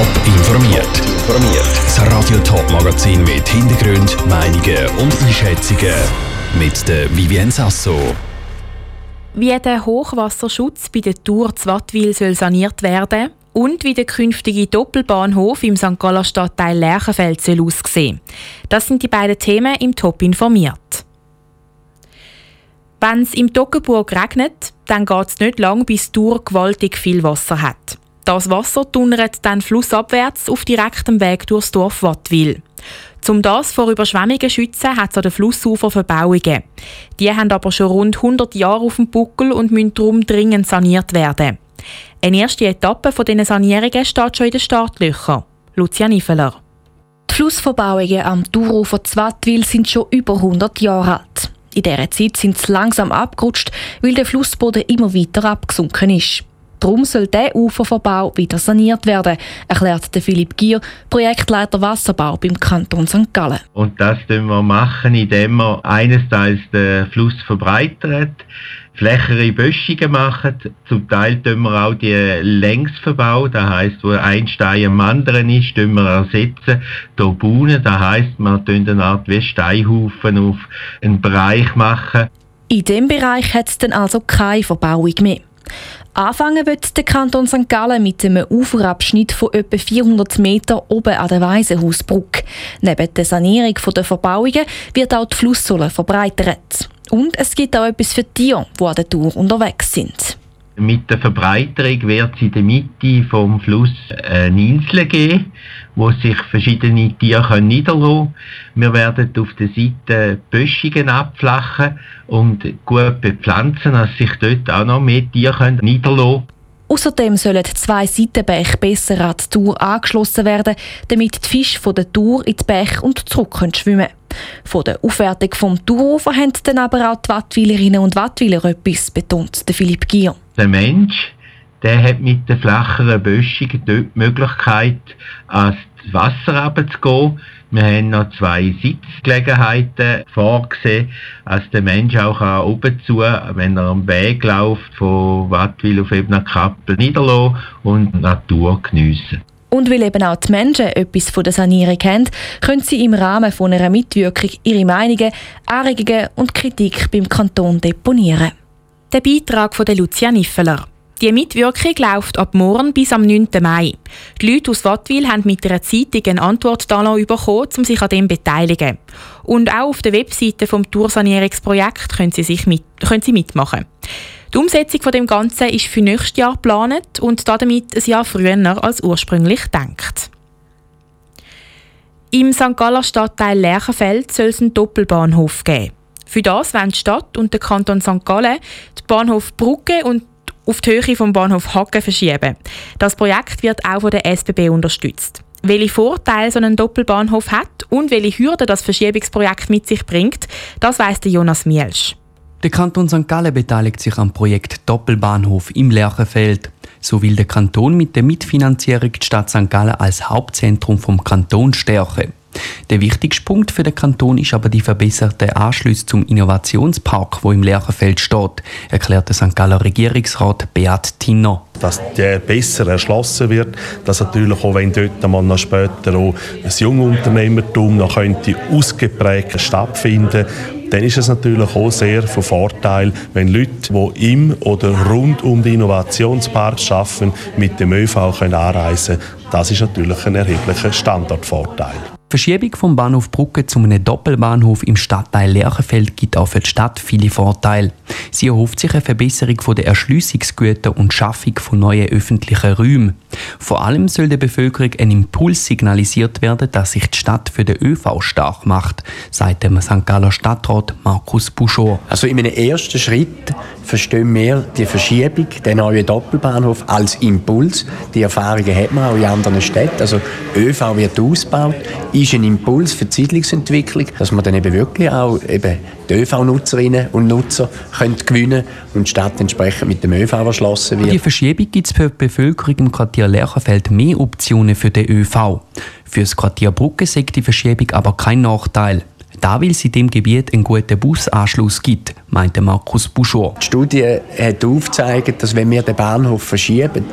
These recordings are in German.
Top informiert. Informiert. Das Radio Top Magazin mit Hintergrund, Meinungen und Einschätzungen mit der Vivien Sasso. Wie der Hochwasserschutz bei der Tour Zwattwil soll saniert werden und wie der künftige Doppelbahnhof im St. Galler Stadtteil Lerchenfeld soll aussehen. Das sind die beiden Themen im Top informiert. Wenn es im Toggenburg regnet, dann geht es nicht lang, bis Tour gewaltig viel Wasser hat. Das Wasser tunnert dann flussabwärts auf direktem Weg durchs Dorf Wattwil. Um das vor Überschwemmungen zu schützen, hat es an den Flussufer Verbauungen. Die haben aber schon rund 100 Jahre auf dem Buckel und müssen darum dringend saniert werden. Eine erste Etappe von diesen Sanierungen steht schon in den Startlöchern. Lucia Nifeler. Die Flussverbauungen am Daurufer Zwattwil sind schon über 100 Jahre alt. In dieser Zeit sind sie langsam abgerutscht, weil der Flussboden immer weiter abgesunken ist. Darum soll dieser Uferverbau wieder saniert werden, erklärt Philipp Gier, Projektleiter Wasserbau beim Kanton St. Gallen. Und das machen wir machen, indem wir einerseits den Fluss verbreitern, flächere Böschungen machen. Zum Teil tun wir auch die Längsverbau, das heisst, wo ein Stein am anderen ist, tun wir ersetzen. Turbunen, das heisst, wir tun eine Art wie Steinhaufen auf einen Bereich machen. In diesem Bereich hat es dann also keine Verbauung mehr. Anfangen wird der Kanton St. Gallen mit einem Uferabschnitt von etwa 400 Metern oben an der Waisenhausbrücke. Neben der Sanierung der Verbauungen wird auch die Flusssohle verbreitert. Und es gibt auch etwas für Tiere, die an der Tour unterwegs sind. Mit der Verbreiterung wird es in der Mitte vom Fluss eine Insel geben, wo sich verschiedene Tiere niederlassen können. Wir werden auf der Seite Böschungen abflachen und gut bepflanzen, dass sich dort auch noch mehr Tiere niederlassen können. Außerdem sollen zwei Seitenbäche besser an die Tour angeschlossen werden, damit die Fische von der Tour in die Bäche und zurück schwimmen können. Von der Aufwertung vom Tourufer haben dann aber auch die Wattwilerinnen und Wattwiler etwas, betont Philipp Gier. Der Mensch der hat mit der flacheren Böschung die Möglichkeit, ans Wasser runterzugehen. Wir haben noch zwei Sitzgelegenheiten vorgesehen, dass der Mensch auch oben zu, wenn er am Weg läuft, von Wattwil auf Ebner Kappel niederlassen und Natur geniessen. Und weil eben auch die Menschen etwas von der Sanierung haben, können sie im Rahmen von einer Mitwirkung ihre Meinungen, Anregungen und Kritik beim Kanton deponieren. Der Beitrag von Lucia Niffeler. Die Mitwirkung läuft ab morgen bis am 9. Mai. Die Leute aus Wattwil haben mit einer Zeitung eine Antwort bekommen, um sich an dem zu beteiligen. Und auch auf der Webseite vom Toursanierungsprojekt können Sie, können Sie mitmachen. Die Umsetzung von dem Ganzen ist für nächstes Jahr geplant und damit ein Jahr früher als ursprünglich gedacht. Im St. Galler Stadtteil Lerchenfeld soll es einen Doppelbahnhof geben. Für das wollen die Stadt und der Kanton St. Gallen die Bahnhof Brugge und auf die Höhe vom Bahnhof Hacken verschieben. Das Projekt wird auch von der SBB unterstützt. Welche Vorteile so ein Doppelbahnhof hat und welche Hürden das Verschiebungsprojekt mit sich bringt, das weiss Jonas Mielsch. Der Kanton St. Gallen beteiligt sich am Projekt Doppelbahnhof im Lerchenfeld. So will der Kanton mit der Mitfinanzierung die Stadt St. Gallen als Hauptzentrum vom Kanton stärken. Der wichtigste Punkt für den Kanton ist aber die verbesserte Anschluss zum Innovationspark, wo im Lerchenfeld steht, erklärte St. Galler Regierungsrat Beat Tinner. Dass der besser erschlossen wird, dass natürlich auch wenn dort mal noch später auch ein Jungunternehmertum noch könnte ausgeprägt stattfinden dann ist es natürlich auch sehr von Vorteil, wenn Leute, die im oder rund um den Innovationspark arbeiten, mit dem ÖV anreisen können. Das ist natürlich ein erheblicher Standortvorteil. Verschiebung vom Bahnhof Brücke zu einem Doppelbahnhof im Stadtteil Lerchenfeld gibt auch für die Stadt viele Vorteile. Sie erhofft sich eine Verbesserung der Erschliessungsgüter und Schaffung von neuen öffentlichen Räumen. Vor allem soll der Bevölkerung ein Impuls signalisiert werden, dass sich die Stadt für den ÖV stark macht, sagt der St. Galler Stadtrat Markus Buschor. Also in einem ersten Schritt verstehen wir die Verschiebung, den neuen Doppelbahnhof als Impuls. Die Erfahrungen hat man auch in anderen Städten. Also ÖV wird ausgebaut, ist ein Impuls für die Siedlungsentwicklung, dass man dann eben wirklich auch eben die ÖV-Nutzerinnen und Nutzer können gewinnen und die Stadt entsprechend mit dem ÖV erschlossen wird. Die Verschiebung gibt es für die Bevölkerung im Quartier Lerchenfeld mehr Optionen für den ÖV. Für das Quartier Brugge sagt die Verschiebung aber kein Nachteil. Da weil es in dem Gebiet einen guten Busanschluss gibt, meinte Markus Bouchot. Die Studie hat aufgezeigt, dass wenn wir den Bahnhof verschieben,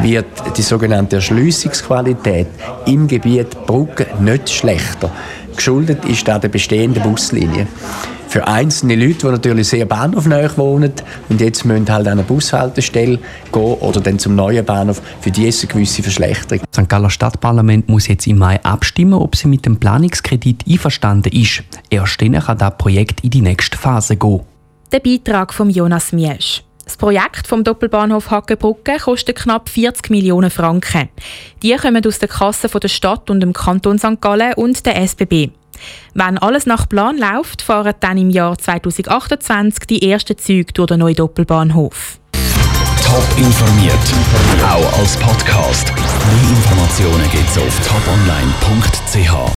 wird die sogenannte Erschliessungsqualität im Gebiet Brugge nicht schlechter. Geschuldet ist da der bestehenden Buslinie für einzelne Leute, die natürlich sehr bahnhofnah wohnen und jetzt müssen halt an eine Bushaltestelle gehen oder dann zum neuen Bahnhof, für die ist eine gewisse Verschlechterung. St. Galler Stadtparlament muss jetzt im Mai abstimmen, ob sie mit dem Planungskredit einverstanden ist. Erst dann kann das Projekt in die nächste Phase gehen. Der Beitrag von Jonas Miesch. Das Projekt vom Doppelbahnhof Hackenbrücke kostet knapp 40 Millionen Franken. Die kommen aus der Kasse der Stadt und dem Kanton St. Gallen und der SBB. Wenn alles nach Plan läuft, fahren dann im Jahr 2028 die ersten Züge durch den neuen Doppelbahnhof. Top informiert, auch als Podcast. Mehr Informationen gibt's auf toponline.ch.